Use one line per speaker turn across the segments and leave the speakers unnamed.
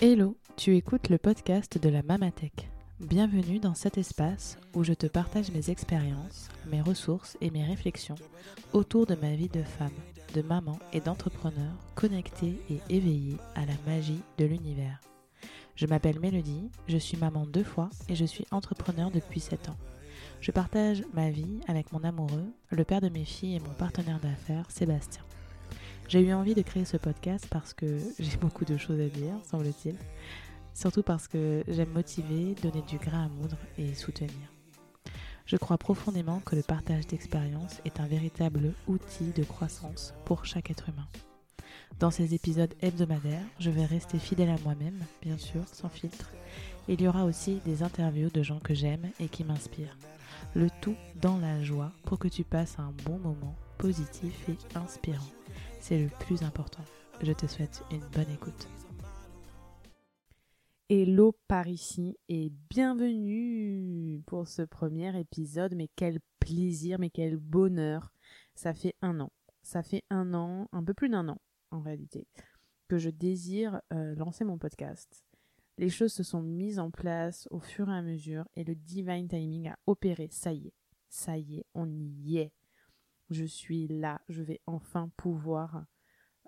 Hello, tu écoutes le podcast de la Mamatech. Bienvenue dans cet espace où je te partage mes expériences, mes ressources et mes réflexions autour de ma vie de femme, de maman et d'entrepreneur connectée et éveillée à la magie de l'univers. Je m'appelle Mélodie, je suis maman deux fois et je suis entrepreneur depuis 7 ans. Je partage ma vie avec mon amoureux, le père de mes filles et mon partenaire d'affaires, Sébastien. J'ai eu envie de créer ce podcast parce que j'ai beaucoup de choses à dire, semble-t-il. Surtout parce que j'aime motiver, donner du grain à moudre et soutenir. Je crois profondément que le partage d'expériences est un véritable outil de croissance pour chaque être humain. Dans ces épisodes hebdomadaires, je vais rester fidèle à moi-même, bien sûr, sans filtre. Il y aura aussi des interviews de gens que j'aime et qui m'inspirent. Le tout dans la joie pour que tu passes un bon moment positif et inspirant. C'est le plus important. Je te souhaite une bonne écoute. Hello par ici et bienvenue pour ce premier épisode. Mais quel plaisir, mais quel bonheur. Ça fait un an. Ça fait un an, un peu plus d'un an en réalité, que je désire euh, lancer mon podcast. Les choses se sont mises en place au fur et à mesure et le divine timing a opéré. Ça y est, ça y est, on y est. Je suis là, je vais enfin pouvoir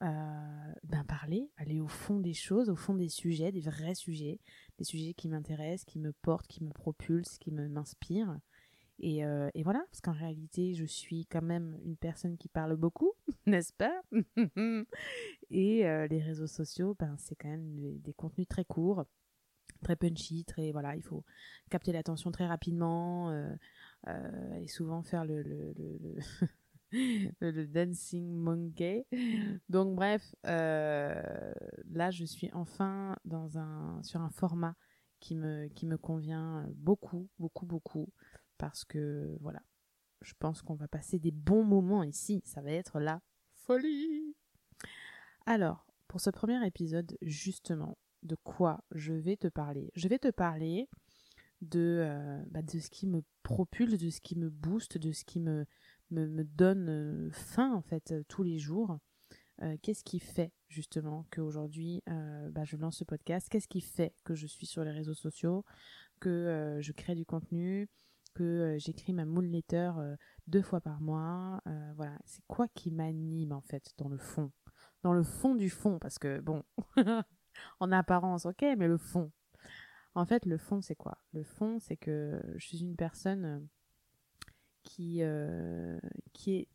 euh, ben parler, aller au fond des choses, au fond des sujets, des vrais sujets, des sujets qui m'intéressent, qui me portent, qui me propulsent, qui m'inspirent. Et, euh, et, voilà, parce qu'en réalité, je suis quand même une personne qui parle beaucoup, n'est-ce pas? Et euh, les réseaux sociaux, ben, c'est quand même des, contenus très courts, très punchy, très voilà, il faut capter l'attention très rapidement et souvent faire le, le, le Dancing Monkey. Donc bref, euh, là je suis enfin dans un, sur un format qui me, qui me convient beaucoup, beaucoup, beaucoup. Parce que voilà, je pense qu'on va passer des bons moments ici. Ça va être la folie. Alors, pour ce premier épisode, justement, de quoi je vais te parler. Je vais te parler de, euh, bah, de ce qui me propulse, de ce qui me booste, de ce qui me, me, donne euh, faim en fait euh, tous les jours. Euh, qu'est-ce qui fait justement qu'aujourd'hui bah, je lance ce podcast? Qu'est-ce qui fait que je suis sur les réseaux sociaux, que je crée du contenu, que j'écris ma moule letter deux fois par mois? Voilà, c'est quoi qui m'anime en fait dans le fond? Dans le fond du fond, parce que bon, en apparence, ok, mais le fond. En fait, le fond, c'est quoi? Le fond, c'est que je suis une personne qui, euh, qui est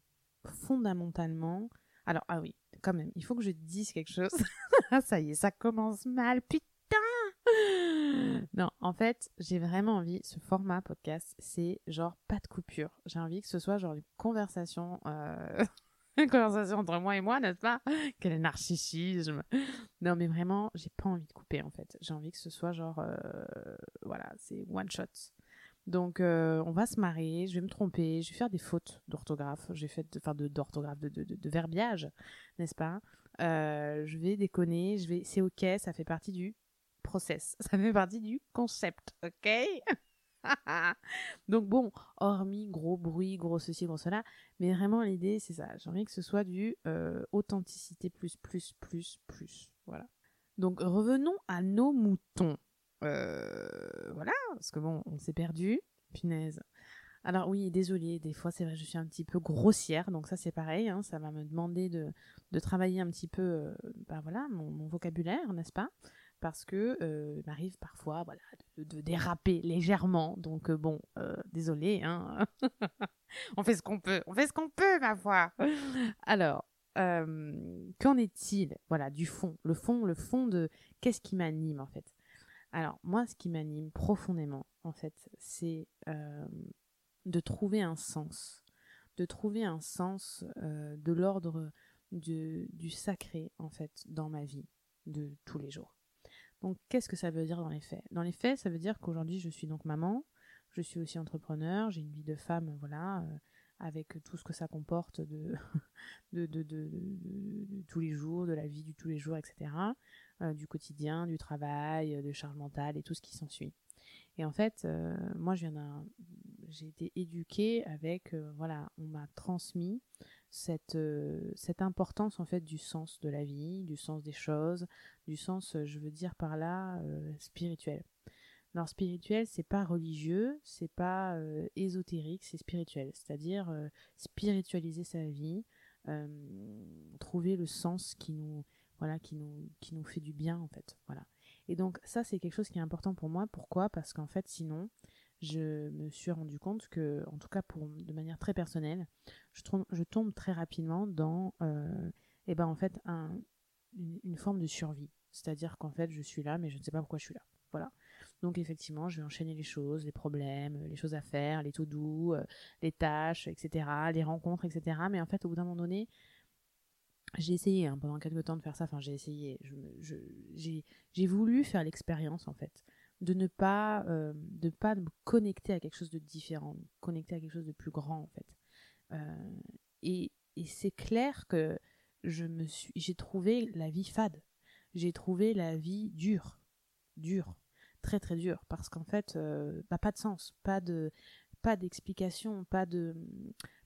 fondamentalement... Alors, ah oui, quand même, il faut que je dise quelque chose. Ah, ça y est, ça commence mal, putain Non, en fait, j'ai vraiment envie, ce format podcast, c'est genre pas de coupure. J'ai envie que ce soit genre une conversation... Euh... une conversation entre moi et moi, n'est-ce pas? Quel narcissisme? Non, mais vraiment, j'ai pas envie de couper en fait. J'ai envie que ce soit genre, euh, voilà, c'est one shot. Donc euh, on va se marrer, je vais me tromper, je vais faire des fautes d'orthographe, j'ai fait enfin de d'orthographe, de, de, de, verbiage, n'est-ce pas? Euh, Je vais déconner, je vais, c'est ok, ça fait partie du process, ça fait partie du concept, ok? Donc bon, hormis gros bruit, gros ceci, gros cela, mais vraiment l'idée c'est ça, j'ai envie que ce soit du euh, authenticité plus plus plus plus, voilà. Donc revenons à nos moutons. Euh, voilà, parce que bon, on s'est perdu. Punaise. Alors oui, désolé, des fois c'est vrai, je suis un petit peu grossière, donc ça c'est pareil, hein, ça va me demander de, de, travailler un petit peu, euh, bah voilà, mon, vocabulaire, n'est-ce pas? Parce que euh, il m'arrive parfois, de, déraper légèrement, donc bon, désolé, hein. on fait ce qu'on peut, on fait ce qu'on peut, ma foi. Alors, qu'en est-il, voilà, du fond, le fond, le fond de qu'est-ce qui m'anime en fait? Alors, moi, ce qui m'anime profondément, en fait, c'est euh, de trouver un sens. De trouver un sens euh, de l'ordre du, sacré, en fait, dans ma vie de tous les jours. Donc, qu'est-ce que ça veut dire dans les faits? Dans les faits, ça veut dire qu'aujourd'hui, je suis donc maman, je suis aussi entrepreneur, j'ai une vie de femme, voilà, euh, avec tout ce que ça comporte de tous les jours, de la vie du tous les jours, etc. Euh, du quotidien, du travail, euh, de charge mentale et tout ce qui s'ensuit. Et en fait, moi, j'ai été éduquée avec, voilà, on m'a transmis cette, cette importance en fait du sens de la vie, du sens des choses, du sens, je veux dire par là, spirituel. Alors spirituel, c'est pas religieux, c'est pas ésotérique, c'est spirituel, c'est-à-dire spiritualiser sa vie, trouver le sens qui nous voilà qui nous qui nous fait du bien en fait. Voilà. Et donc ça c'est quelque chose qui est important pour moi. Pourquoi? Parce qu'en fait sinon je me suis rendu compte que en tout cas pour de manière très personnelle je, tombe, très rapidement dans euh, et ben en fait un, une, forme de survie. C'est-à-dire qu'en fait je suis là mais je ne sais pas pourquoi je suis là. Voilà. Donc effectivement je vais enchaîner les choses les problèmes les choses à faire les tout doux euh, les tâches etc les rencontres etc mais en fait au bout d'un moment donné j'ai essayé hein, pendant quelques temps de faire ça, enfin j'ai essayé, j'ai voulu faire l'expérience en fait, de ne pas, euh, de pas me connecter à quelque chose de différent, connecter à quelque chose de plus grand en fait. Euh, et, et c'est clair que je me suis, j'ai trouvé la vie fade, j'ai trouvé la vie dure, dure, très très dure, parce qu'en fait, euh, bah, pas de sens, pas de, pas d'explication, pas de,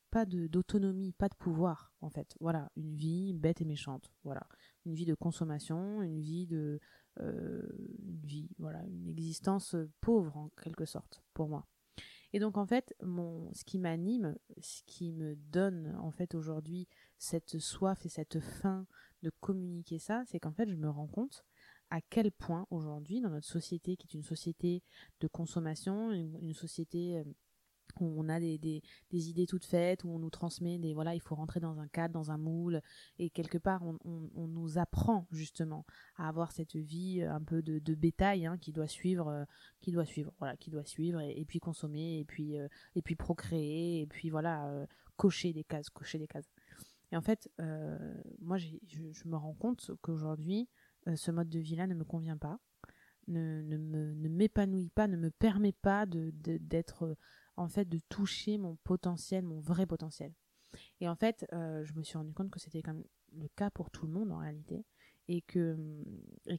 pas d'autonomie, pas de pouvoir en fait. Voilà, une vie bête et méchante. Voilà, une vie de consommation, une vie de une vie, voilà, une existence pauvre en quelque sorte pour moi. Et donc en fait, mon, ce qui m'anime, ce qui me donne en fait aujourd'hui cette soif et cette faim de communiquer ça, c'est qu'en fait je me rends compte à quel point aujourd'hui dans notre société qui est une société de consommation, une société euh, où on a des, des, des, idées toutes faites, où on nous transmet des voilà, il faut rentrer dans un cadre, dans un moule, et quelque part on, on, on nous apprend justement à avoir cette vie euh, un peu de, de bétail hein, qui doit suivre, euh, qui doit suivre, voilà, qui doit suivre, et, puis consommer, et puis euh, et puis procréer, et puis voilà, cocher des cases, cocher des cases. Et en fait, moi je, je, me rends compte qu'aujourd'hui ce mode de vie-là ne me convient pas, ne, ne, m'épanouit pas, ne me permet pas de, d'être en fait de toucher mon potentiel, mon vrai potentiel. Et en fait, euh, je me suis rendu compte que c'était comme le cas pour tout le monde en réalité, et que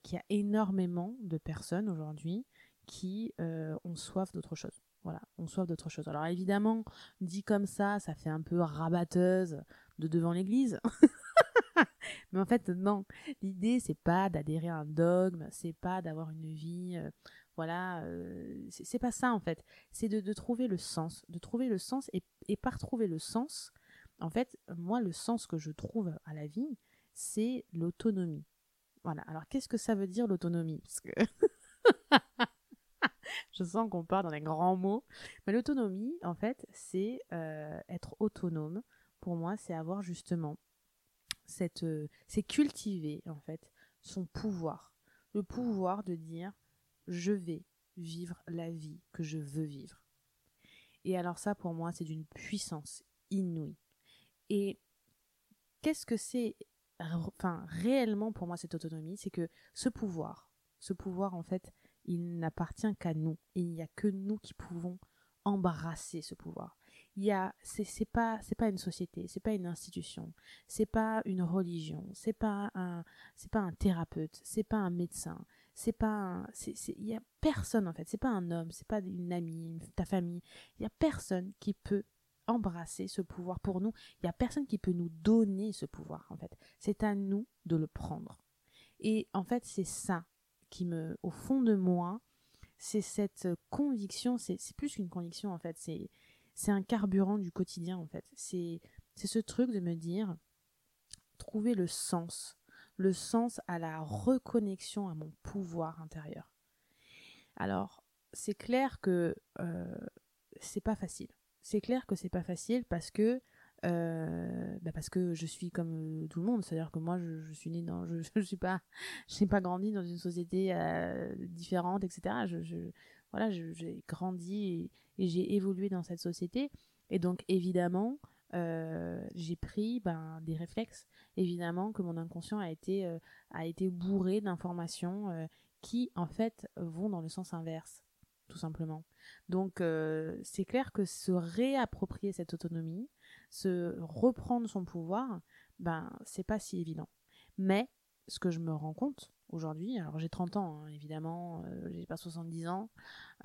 qu'il y a énormément de personnes aujourd'hui qui euh, ont soif d'autre chose. Voilà, ont soif d'autre chose. Alors évidemment, dit comme ça, ça fait un peu rabatteuse de devant l'église. Mais en fait, non. L'idée, c'est pas d'adhérer à un dogme, c'est pas d'avoir une vie euh, voilà, euh, c'est pas ça en fait. C'est de, trouver le sens, de trouver le sens et, par trouver le sens, en fait, moi le sens que je trouve à la vie, c'est l'autonomie. Voilà. Alors qu'est-ce que ça veut dire l'autonomie? Parce que je sens qu'on part dans les grands mots. Mais l'autonomie, en fait, c'est euh, être autonome. Pour moi, c'est avoir justement cette, euh, c'est cultiver en fait son pouvoir, le pouvoir de dire je vais vivre la vie que je veux vivre. Et alors ça, pour moi, c'est d'une puissance inouïe. Et qu'est-ce que c'est, enfin, réellement pour moi, cette autonomie? C'est que ce pouvoir, ce pouvoir, en fait, il n'appartient qu'à nous. Et il n'y a que nous qui pouvons embrasser ce pouvoir. Il y a, c'est, pas, c'est pas une société, c'est pas une institution, c'est pas une religion, c'est pas un, c'est pas un thérapeute, c'est pas un médecin, c'est pas il y a personne en fait. C'est pas un homme c'est pas une amie ta famille. Il y a personne qui peut embrasser ce pouvoir pour nous. Il y a personne qui peut nous donner ce pouvoir en fait. C'est à nous de le prendre. Et en fait c'est ça qui me au fond de moi c'est cette conviction c'est plus qu'une conviction en fait. C'est c'est un carburant du quotidien en fait. C'est c'est ce truc de me dire trouver le sens le sens à la reconnexion à mon pouvoir intérieur. Alors, c'est clair que euh, c'est pas facile. C'est clair que c'est pas facile parce que euh, bah parce que je suis comme tout le monde, c'est-à-dire que moi je, suis née dans, je, je suis pas, j'ai pas grandi dans une société euh, différente, etc. Je, je voilà, j'ai grandi et j'ai évolué dans cette société, et donc évidemment euh, j'ai pris ben, des réflexes. Évidemment que mon inconscient a été, euh, a été bourré d'informations euh, qui, en fait, vont dans le sens inverse, tout simplement. Donc, c'est clair que se réapproprier cette autonomie, se reprendre son pouvoir, ben, c'est pas si évident. Mais, ce que je me rends compte aujourd'hui, alors j'ai 30 ans, hein, évidemment, j'ai pas 70 ans,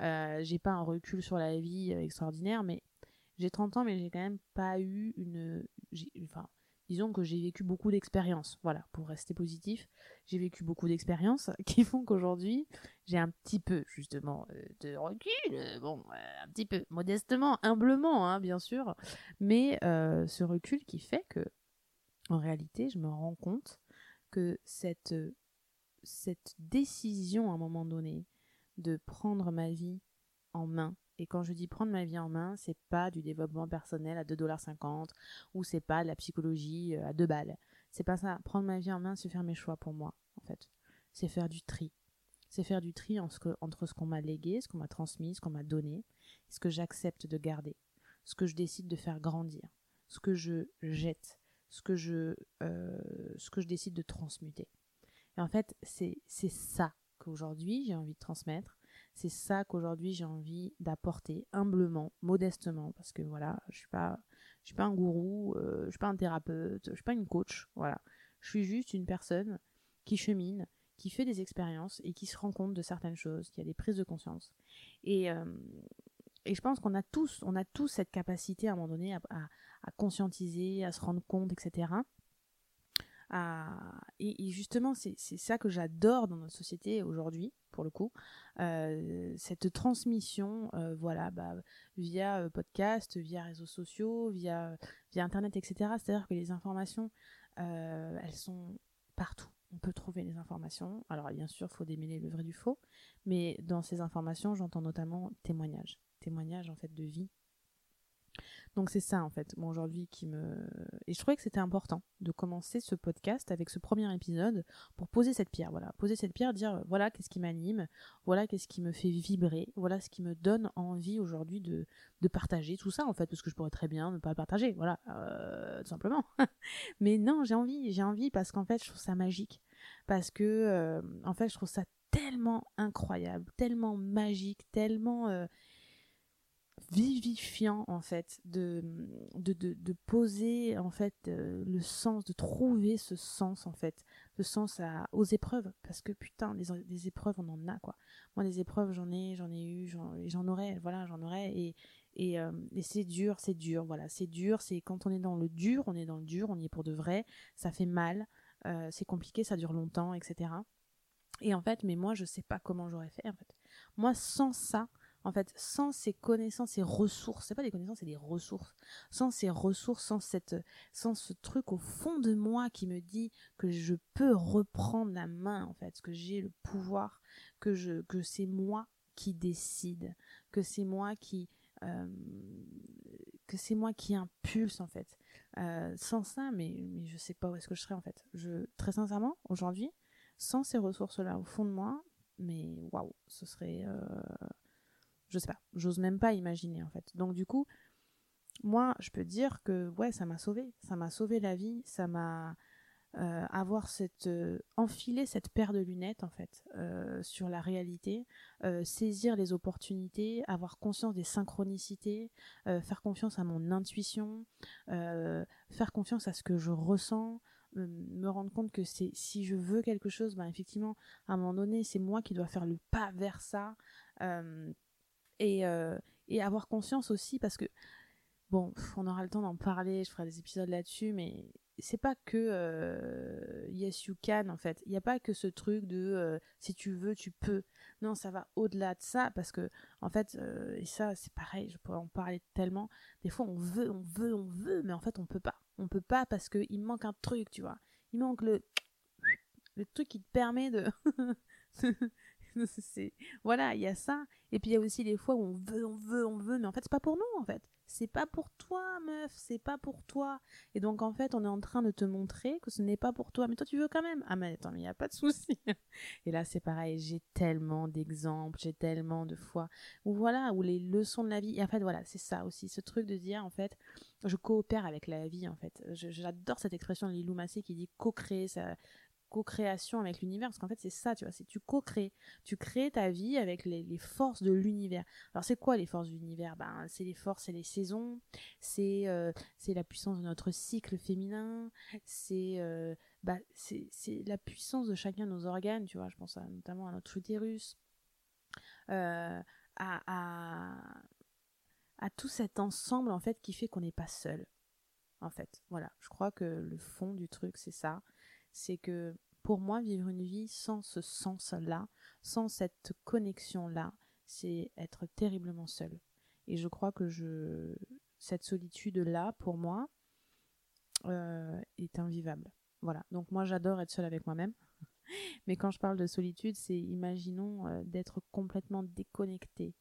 j'ai pas un recul sur la vie extraordinaire, mais j'ai 30 ans, mais j'ai quand même pas eu une. enfin, disons que j'ai vécu beaucoup d'expériences. Voilà, pour rester positif, j'ai vécu beaucoup d'expériences qui font qu'aujourd'hui, j'ai un petit peu, justement, euh, de recul, euh, bon, euh, un petit peu, modestement, humblement, hein, bien sûr, mais ce recul qui fait que, en réalité, je me rends compte que cette, cette décision, à un moment donné, de prendre ma vie en main, et quand je dis prendre ma vie en main, c'est pas du développement personnel à 2,50$ ou c'est pas de la psychologie euh, à 2 balles. C'est pas ça. Prendre ma vie en main, c'est faire mes choix pour moi, en fait. C'est faire du tri. C'est faire du tri entre ce qu'on m'a légué, ce qu'on m'a transmis, ce qu'on m'a donné, ce que j'accepte de garder, ce que je décide de faire grandir, ce que je jette, ce que je, euh, ce que je décide de transmuter. Et en fait, c'est ça qu'aujourd'hui j'ai envie de transmettre c'est ça qu'aujourd'hui j'ai envie d'apporter humblement, modestement, parce que voilà, je suis pas, je suis pas un gourou, euh, je suis pas un thérapeute, je suis pas une coach, voilà. Je suis juste une personne qui chemine, qui fait des expériences et qui se rend compte de certaines choses, qui a des prises de conscience. Et, euh, et je pense qu'on a tous, on a tous cette capacité à un moment donné à, à conscientiser, à se rendre compte, etc. Et, justement, c'est ça que j'adore dans notre société aujourd'hui, pour le coup, euh, cette transmission, euh, voilà, bah, via euh, podcast, via réseaux sociaux, via, via Internet, etc. C'est-à-dire que les informations, elles sont partout. On peut trouver les informations. Alors, bien sûr, il faut démêler le vrai du faux, mais dans ces informations, j'entends notamment témoignages. Témoignages, en fait, de vie donc c'est ça en fait, moi aujourd'hui qui me... Et je trouvais que c'était important de commencer ce podcast avec ce premier épisode pour poser cette pierre, voilà, poser cette pierre, dire voilà qu'est-ce qui m'anime, voilà qu'est-ce qui me fait vibrer, voilà ce qui me donne envie aujourd'hui de, de partager tout ça en fait, parce que je pourrais très bien ne pas le partager, voilà, euh, tout simplement. Mais non, j'ai envie, j'ai envie parce qu'en fait je trouve ça magique, parce que euh, en fait je trouve ça tellement incroyable, tellement magique, tellement... Euh, vivifiant en fait de, de, de, poser en fait euh, le sens de trouver ce sens en fait le sens à, aux épreuves. Parce que putain des, épreuves on en a quoi. Moi des épreuves j'en ai j'en ai eu j'en aurai voilà j'en aurai. Et et, euh, et c'est dur c'est dur voilà. C'est dur c'est quand on est dans le dur on est dans le dur on y est pour de vrai ça fait mal euh, c'est compliqué ça dure longtemps etc et en fait mais moi je sais pas comment j'aurais fait en fait. Moi sans ça en fait, sans ces connaissances, ces ressources, c'est pas des connaissances, c'est des ressources. Sans ces ressources, sans cette, sans ce truc au fond de moi qui me dit que je peux reprendre la main, en fait, que j'ai le pouvoir, que je, que c'est moi qui décide, que c'est moi qui, euh, que c'est moi qui impulse en fait. Euh, sans ça, mais, mais je sais pas où est-ce que je serais en fait. Très sincèrement, aujourd'hui, sans ces ressources-là au fond de moi, mais waouh, ce serait, euh, je sais pas, j'ose même pas imaginer en fait. Donc du coup, moi, je peux dire que ouais, ça m'a sauvé, ça m'a sauvé la vie, ça m'a euh, avoir cette euh, enfiler cette paire de lunettes en fait euh, sur la réalité, saisir les opportunités, avoir conscience des synchronicités, faire confiance à mon intuition, faire confiance à ce que je ressens, me rendre compte que si je veux quelque chose, ben effectivement à un moment donné c'est moi qui dois faire le pas vers ça. Et, euh, et avoir conscience aussi, parce que, bon, on aura le temps d'en parler, je ferai des épisodes là-dessus, mais c'est pas que euh, yes you can en fait. Il n'y a pas que ce truc de euh, si tu veux tu peux. Non, ça va au-delà de ça parce que en fait et ça c'est pareil, je pourrais en parler tellement. Des fois on veut, on veut, on veut, mais en fait on peut pas. On peut pas parce que il manque un truc, tu vois. Il manque le le truc qui te permet de voilà, il y a ça. Et puis il y a aussi les fois où on veut, on veut, on veut, mais en fait c'est pas pour nous en fait. C'est pas pour toi, meuf, c'est pas pour toi. Et donc en fait on est en train de te montrer que ce n'est pas pour toi, mais toi tu veux quand même. Ah mais attends, mais il y a pas de souci. Et là c'est pareil, j'ai tellement d'exemples, j'ai tellement de fois où voilà, où les leçons de la vie. Et en fait voilà, c'est ça aussi, ce truc de dire en fait, je coopère avec la vie en fait. J'adore cette expression de Lilou Massé qui dit co-créer ça co-création avec l'univers, parce qu'en fait c'est ça, tu vois, c'est tu co-crées, tu crées ta vie avec les, forces de l'univers. Alors c'est quoi les forces de l'univers? Ben c'est les forces, c'est les saisons, c'est euh, c'est la puissance de notre cycle féminin, c'est euh, bah, c'est la puissance de chacun de nos organes, tu vois, je pense notamment à notre utérus, euh, à, à, à tout cet ensemble en fait qui fait qu'on n'est pas seul en fait. Voilà, je crois que le fond du truc, c'est ça. C'est que pour moi, vivre une vie sans ce sens-là, sans cette connexion-là, c'est être terriblement seul. Et je crois que je, cette solitude-là, pour moi, euh, est invivable. Voilà. Donc moi, j'adore être seule avec moi-même. Mais quand je parle de solitude, c'est imaginons euh, d'être complètement déconnecté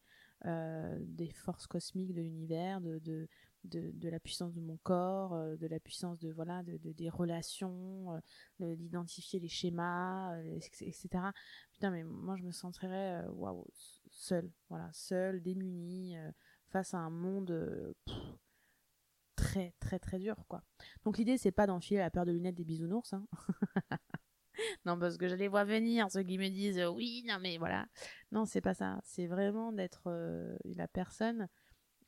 euh, des forces cosmiques de l'univers, de, de, de, la puissance de mon corps, euh, de la puissance de voilà, de, des relations, d'identifier les schémas, etc. Putain, mais moi je me sentirais waouh, seule, voilà, seule, démunie, face à un monde très très très dur quoi. Donc l'idée c'est pas d'enfiler la paire de lunettes des bisounours. Hein. non, parce que je les vois venir, ceux qui me disent euh, oui, non, mais voilà. Non, c'est pas ça. C'est vraiment d'être euh, la personne.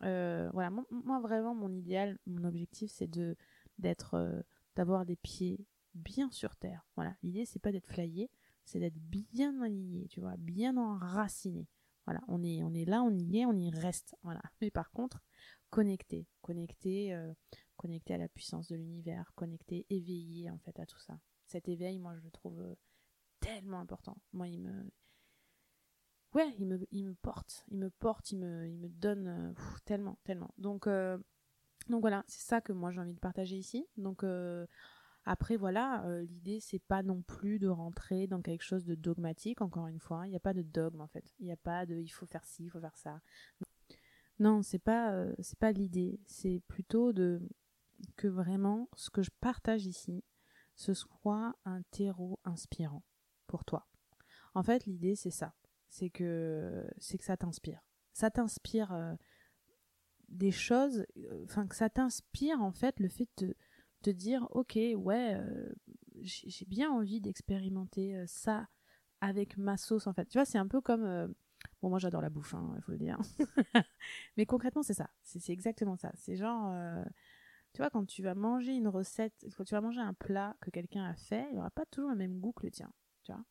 Euh, voilà, moi, vraiment, mon idéal, mon objectif, c'est de d'être, d'avoir des pieds bien sur terre. Voilà, l'idée, c'est pas d'être flyé, c'est d'être bien aligné, tu vois, bien enraciné. Voilà, on est, on est là, on y est, on y reste. Voilà. Mais par contre, connecté, connecté, connecté à la puissance de l'univers, connecté, éveillé en fait à tout ça cet éveil, moi, je le trouve euh, tellement important. Moi. Ouais, il me, il me porte. Il me porte, il me, il me donne euh, tellement, tellement. Donc, euh, donc voilà, c'est ça que moi j'ai envie de partager ici. Donc. Après, voilà, l'idée, c'est pas non plus de rentrer dans quelque chose de dogmatique, encore une fois. Il n'y a pas de dogme, en fait. Il n'y a pas de il faut faire ci, il faut faire ça. Non, c'est pas, c'est pas l'idée. C'est plutôt de que vraiment, ce que je partage ici, ce soit un terreau inspirant pour toi. En fait, l'idée c'est ça, c'est que c'est que ça t'inspire. Ça t'inspire euh, des choses, euh, enfin que ça t'inspire en fait le fait de te dire ok ouais euh, j'ai bien envie d'expérimenter ça avec ma sauce en fait. Tu vois, c'est un peu comme bon moi j'adore la bouffe, il hein, faut le dire. Mais concrètement c'est ça, c'est exactement ça. C'est genre tu vois, quand tu vas manger une recette, quand tu vas manger un plat que quelqu'un a fait, il aura pas toujours le même goût que le tien. Tu vois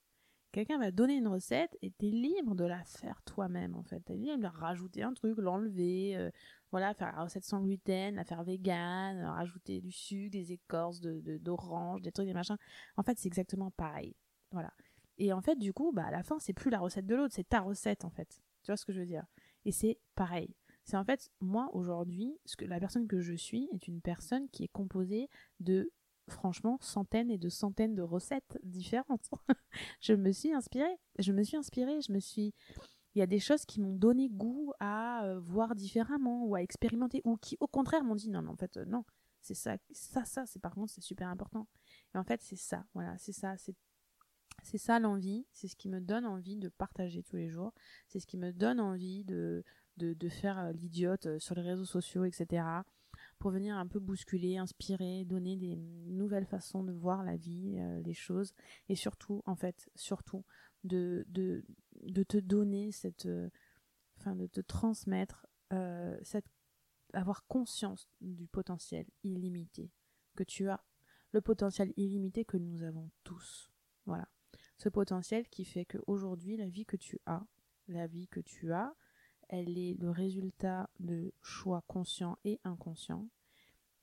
Quelqu'un va donner une recette et tu es libre de la faire toi-même, en fait. Tu es libre de rajouter un truc, l'enlever, euh, voilà, faire la recette sans gluten, la faire vegan, rajouter du sucre, des écorces d'orange, de, des trucs, des machins. En fait, c'est exactement pareil. Voilà. Et en fait, du coup, bah, à la fin, c'est plus la recette de l'autre, c'est ta recette, en fait. Tu vois ce que je veux dire? Et c'est pareil. C'est en fait, moi, aujourd'hui, la personne que je suis est une personne qui est composée de, franchement, centaines et de centaines de recettes différentes. je me suis inspirée. Je me suis inspirée. Je me suis. Il y a des choses qui m'ont donné goût à euh, voir différemment ou à expérimenter ou qui, au contraire, m'ont dit non, non, en fait, euh, non. C'est ça, ça, ça, c'est par contre, c'est super important. Et en fait, c'est ça, voilà, c'est ça, c'est c'est ça l'envie, c'est ce qui me donne envie de partager tous les jours, c'est ce qui me donne envie de, de, faire euh, l'idiote sur les réseaux sociaux, etc. Pour venir un peu bousculer, inspirer, donner des nouvelles façons de voir la vie, euh, les choses, et surtout, en fait, surtout, de, te donner cette, enfin, de te transmettre cette, avoir conscience du potentiel illimité que tu as, le potentiel illimité que nous avons tous. Voilà. Ce potentiel qui fait qu'aujourd'hui, la vie que tu as, la vie que tu as, elle est le résultat de choix conscients et inconscients,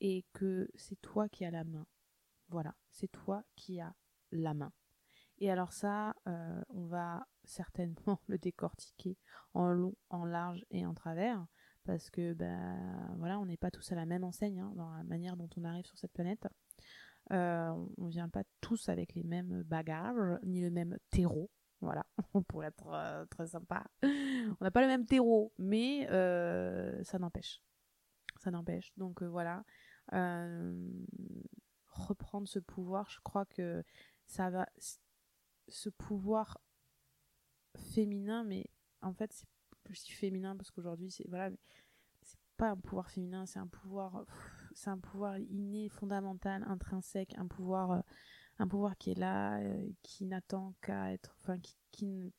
et que c'est toi qui as la main. Voilà, c'est toi qui as la main. Et alors ça, euh, on va certainement le décortiquer en long, en large et en travers, parce que ben voilà, on n'est pas tous à la même enseigne hein, dans la manière dont on arrive sur cette planète. Euh, on vient pas tous avec les mêmes bagages ni le même terreau. Voilà, pour être euh, très sympa. On n'a pas le même terreau, mais euh, ça n'empêche. Ça n'empêche. Donc euh, voilà. reprendre ce pouvoir, je crois que ça va. Ce pouvoir féminin, mais en fait, c'est plus féminin parce qu'aujourd'hui, c'est. Voilà, c'est pas un pouvoir féminin, c'est un pouvoir. C'est un pouvoir inné, fondamental, intrinsèque, un pouvoir un pouvoir qui est là, euh, qui n'attend qu'à être, enfin, qui,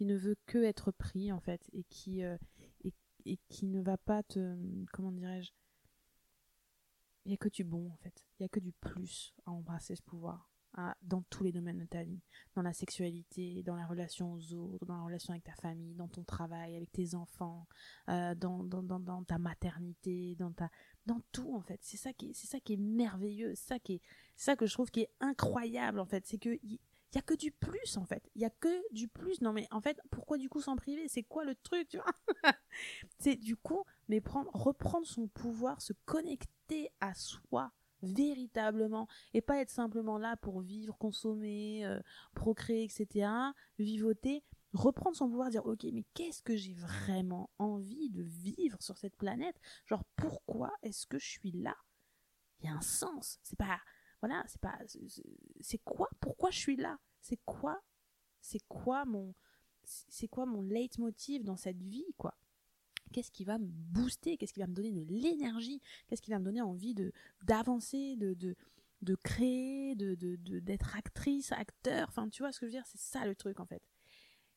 ne veut que être pris, en fait, et qui, euh, ne va pas te, comment dirais-je, il n'y a que du bon, en fait. Il n'y a que du plus à embrasser ce pouvoir. dans tous les domaines de ta vie, dans la sexualité, dans la relation aux autres, dans la relation avec ta famille, dans ton travail, avec tes enfants, euh, dans, ta maternité, dans ta, dans tout en fait. C'est ça qui est, c'est ça qui est merveilleux, ça qui est, ça que je trouve qui est incroyable en fait, c'est que il y, a que du plus en fait. Il y a que du plus. Non mais en fait, pourquoi du coup s'en priver? C'est quoi le truc, tu vois? C'est du coup, mais prendre, reprendre son pouvoir, se connecter à soi véritablement et pas être simplement là pour vivre, consommer, euh, procréer, etc. Vivoter, reprendre son pouvoir, dire ok, mais qu'est-ce que j'ai vraiment envie de vivre sur cette planète? Genre pourquoi est-ce que je suis là? Il y a un sens. C'est pas voilà, c'est pas c'est quoi? Pourquoi je suis là? C'est quoi C'est quoi mon c'est quoi mon leitmotiv dans cette vie quoi? Qu'est-ce qui va me booster? Qu'est-ce qui va me donner de l'énergie? Qu'est-ce qui va me donner envie de d'avancer, de, de de créer, de d'être actrice, acteur, enfin tu vois ce que je veux dire, c'est ça le truc en fait.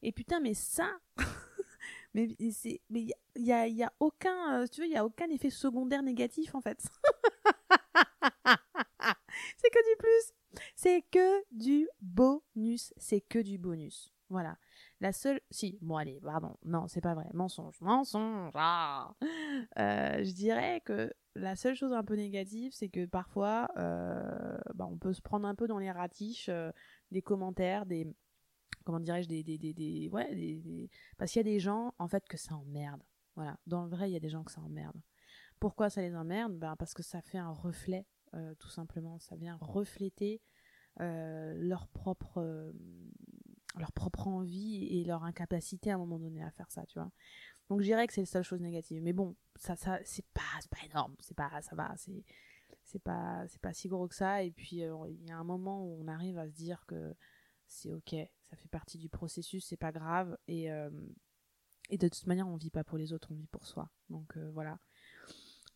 Et putain, mais ça, mais c'est, mais il y a, y a, aucun, euh, tu veux, il y a aucun effet secondaire négatif en fait. c'est que du plus, c'est que du bonus, c'est que du bonus. Voilà. La seule, si, bon allez, pardon, non, c'est pas vrai, mensonge, mensonge. Ah euh, je dirais que la seule chose un peu négative, c'est que parfois, euh, bah, on peut se prendre un peu dans les ratiches des commentaires, des comment dirais-je, des, des, des, des, ouais, des, parce qu'il y a des gens, en fait, que ça emmerde. Voilà. Dans le vrai, il y a des gens que ça emmerde. Pourquoi ça les emmerde? Ben, Parce que ça fait un reflet, euh, tout simplement. Ça vient refléter euh, leur propre euh, leur propre envie et leur incapacité à un moment donné à faire ça, tu vois. Donc je dirais que c'est la seule chose négative. Mais bon, ça, ça c'est pas, pas énorme, c'est pas, ça va, c'est, pas, c'est pas si gros que ça. Et puis il y a un moment où on arrive à se dire que c'est ok, ça fait partie du processus, c'est pas grave. Et, euh, et de toute manière, on vit pas pour les autres, on vit pour soi. Donc euh, voilà.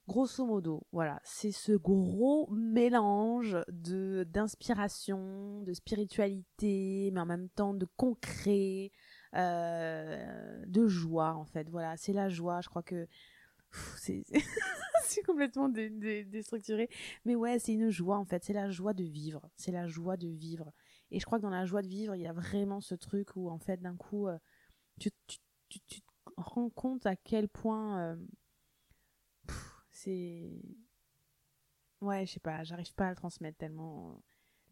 Grosso modo, voilà, c'est ce gros mélange de d'inspiration, de spiritualité, mais en même temps de concret, euh, de joie en fait. Voilà, c'est la joie. Je crois que c'est complètement déstructuré, mais ouais, c'est une joie en fait. C'est la joie de vivre. C'est la joie de vivre. Et je crois que dans la joie de vivre, il y a vraiment ce truc où, en fait, d'un coup, euh, tu, te rends compte à quel point euh, c'est. Ouais, je sais pas, j'arrive pas à le transmettre tellement.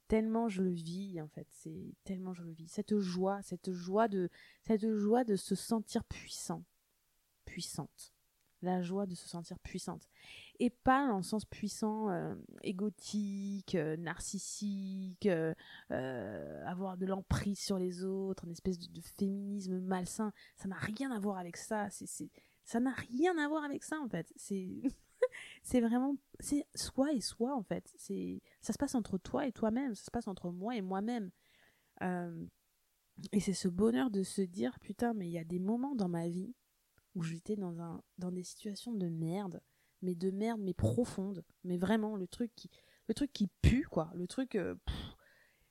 Tellement je le vis, en fait. C'est tellement je le vis. Cette joie, cette joie de, cette joie de se sentir puissant. Puissante. La joie de se sentir puissante et pas dans le sens puissant, euh, égotique, euh, narcissique, euh, avoir de l'emprise sur les autres, une espèce de, féminisme malsain. Ça n'a rien à voir avec ça. C'est, ça n'a rien à voir avec ça en fait. C'est, c'est vraiment, c'est soi et soi en fait. C'est, ça se passe entre toi et toi-même. Ça se passe entre moi et moi-même. et c'est ce bonheur de se dire putain, mais il y a des moments dans ma vie où j'étais dans un, dans des situations de merde mais de merde, mais profonde. Mais vraiment, le truc qui, le truc qui pue, quoi. Le truc. Euh,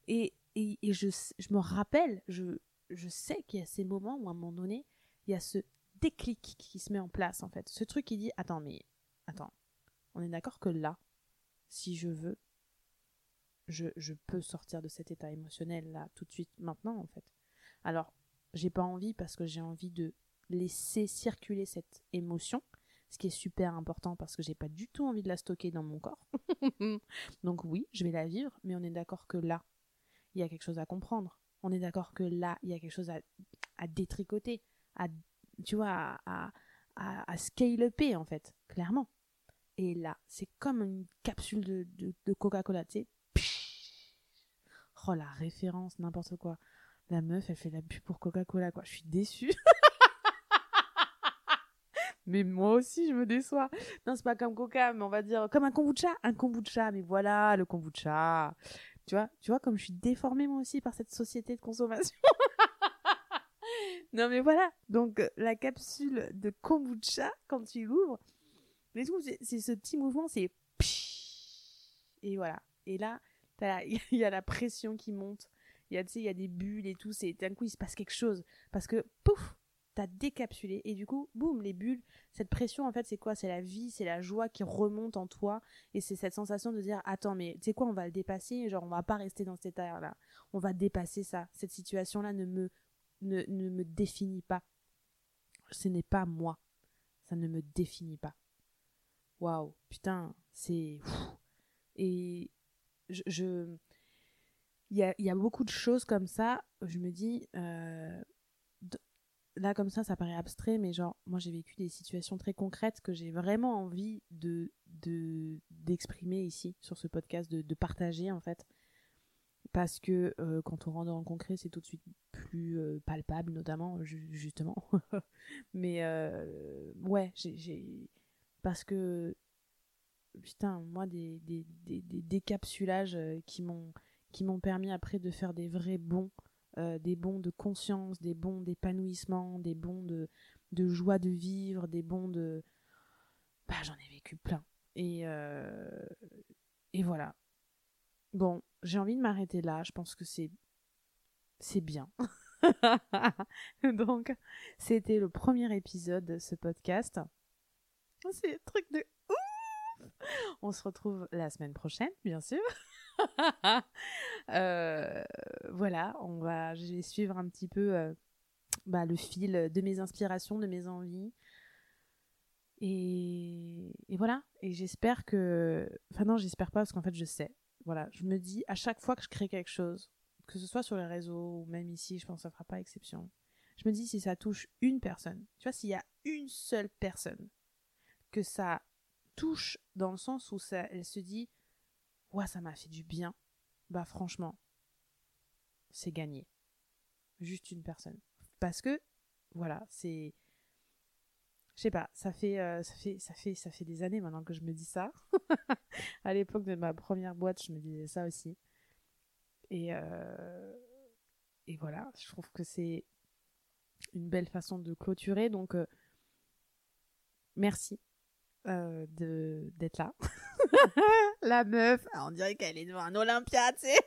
et, et, et je, je, me rappelle, je, je sais qu'il y a ces moments où à un moment donné, il y a ce déclic qui se met en place, en fait. Ce truc qui dit Attends, mais. Attends. On est d'accord que là, si je veux, je, je peux sortir de cet état émotionnel là, tout de suite, maintenant, en fait. Alors, j'ai pas envie parce que j'ai envie de laisser circuler cette émotion ce qui est super important parce que j'ai pas du tout envie de la stocker dans mon corps. Donc oui, je vais la vivre, mais on est d'accord que là, il y a quelque chose à comprendre. On est d'accord que là, il y a quelque chose à, détricoter, à, tu vois, à, à, à scale-upper en fait, clairement. Et là, c'est comme une capsule de, de, de Coca-Cola, tu sais. Oh, la référence, n'importe quoi. La meuf, elle fait la pub pour Coca-Cola, quoi. Je suis déçue. mais moi aussi je me déçois. Non, c'est pas comme Coca, mais on va dire comme un kombucha, un kombucha, mais voilà, le kombucha. Tu vois, tu vois comme je suis déformée moi aussi par cette société de consommation. non mais voilà, donc euh, la capsule de kombucha quand tu l'ouvres, c'est ce petit mouvement, c'est et voilà. Et là, il y a la pression qui monte. Il y a, tu sais, il y a des bulles et tout. C'est d'un coup, il se passe quelque chose parce que pouf, t'as décapsulé et du coup, boum, les bulles, cette pression en fait, c'est quoi? C'est la vie, c'est la joie qui remonte en toi et c'est cette sensation de dire attends, mais tu sais quoi, on va le dépasser, genre on va pas rester dans cet état-là, on va dépasser ça. Cette situation-là ne me ne, ne me définit pas. Ce n'est pas moi. Ça ne me définit pas. waouh, putain, c'est. Et je. Il y a, y a, beaucoup de choses comme ça. Je me dis. Euh, là, comme ça, ça paraît abstrait, mais genre, moi, j'ai vécu des situations très concrètes que j'ai vraiment envie de d'exprimer ici, sur ce podcast, de, de, partager, en fait. Parce que euh, quand on rentre dans le concret, c'est tout de suite plus euh, palpable, notamment, justement. mais ouais, j'ai parce que putain moi des, des, des, des décapsulages euh, qui m'ont qui m'ont permis après de faire des vrais bons euh, des bons de conscience des bons d'épanouissement des bons de, de joie de vivre des bons de bah j'en ai vécu plein. Et euh, et voilà. Bon j'ai envie de m'arrêter là. Je pense que c'est c'est bien. Donc c'était le premier épisode de ce podcast. C'est un truc de ouf. On se retrouve la semaine prochaine, bien sûr. Euh, voilà, on va, je vais suivre un petit peu euh, bah, le fil de mes inspirations, de mes envies. Et, voilà. Et j'espère que. Enfin, non, j'espère pas parce qu'en fait, je sais. Voilà, je me dis à chaque fois que je crée quelque chose, que ce soit sur les réseaux ou même ici, je pense que ça fera pas exception. Je me dis si ça touche une personne, tu vois, s'il y a une seule personne que ça touche dans le sens où ça, elle se dit ouais ça m'a fait du bien bah franchement c'est gagné. Juste une personne. Parce que voilà c'est je sais pas ça fait euh, ça fait ça fait ça fait des années maintenant que je me dis ça. À l'époque de ma première boîte je me disais ça aussi. Et euh, et voilà je trouve que c'est une belle façon de clôturer. Donc euh, merci d'être là. la meuf, ah, on dirait qu'elle est devant un Olympia, tu sais.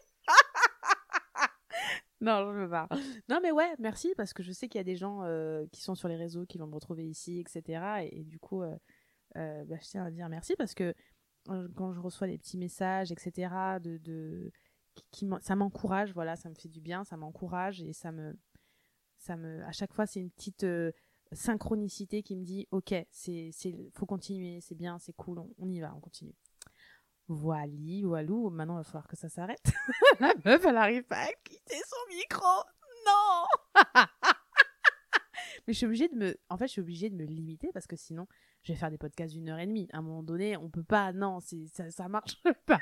Non, je veux pas. Non, mais ouais, merci parce que je sais qu'il y a des gens euh, qui sont sur les réseaux qui vont me retrouver ici, etc. Et, du coup, euh, bah, je tiens à dire merci parce que quand je reçois des petits messages, etc., de, de qui, ça m'encourage, voilà, ça me fait du bien, ça m'encourage et ça me, ça me, à chaque fois, c'est une petite synchronicité qui me dit ok c'est faut continuer c'est bien c'est cool on, y va on continue voilà voilou maintenant il va falloir que ça s'arrête. La meuf elle arrive pas à quitter son micro. Non. Mais je suis obligée de me en fait je suis obligée de me limiter parce que sinon je vais faire des podcasts d'une heure et demie. À un moment donné on peut pas. Non ça ça marche pas.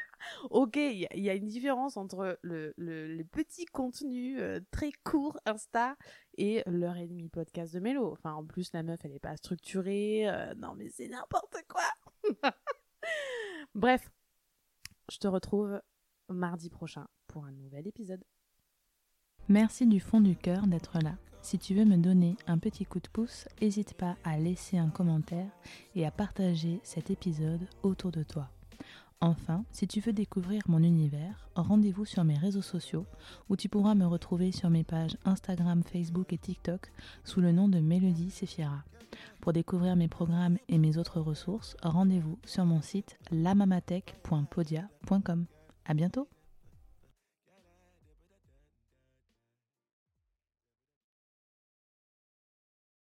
Ok il y, a une différence entre le, le les petits euh, très courts insta et l'heure et demie podcast de mélo. Enfin en plus la meuf elle est pas structurée euh, non mais c'est n'importe quoi. Bref je te retrouve mardi prochain pour un nouvel épisode
merci du fond du cœur d'être là si tu veux me donner un petit coup de pouce, n'hésite pas à laisser un commentaire et à partager cet épisode autour de toi. Enfin, si tu veux découvrir mon univers, rendez-vous sur mes réseaux sociaux où tu pourras me retrouver sur mes pages Instagram, Facebook et TikTok sous le nom de Mélodie Sefiera. Pour découvrir mes programmes et mes autres ressources, rendez-vous sur mon site lamamatech.podia.com. À bientôt!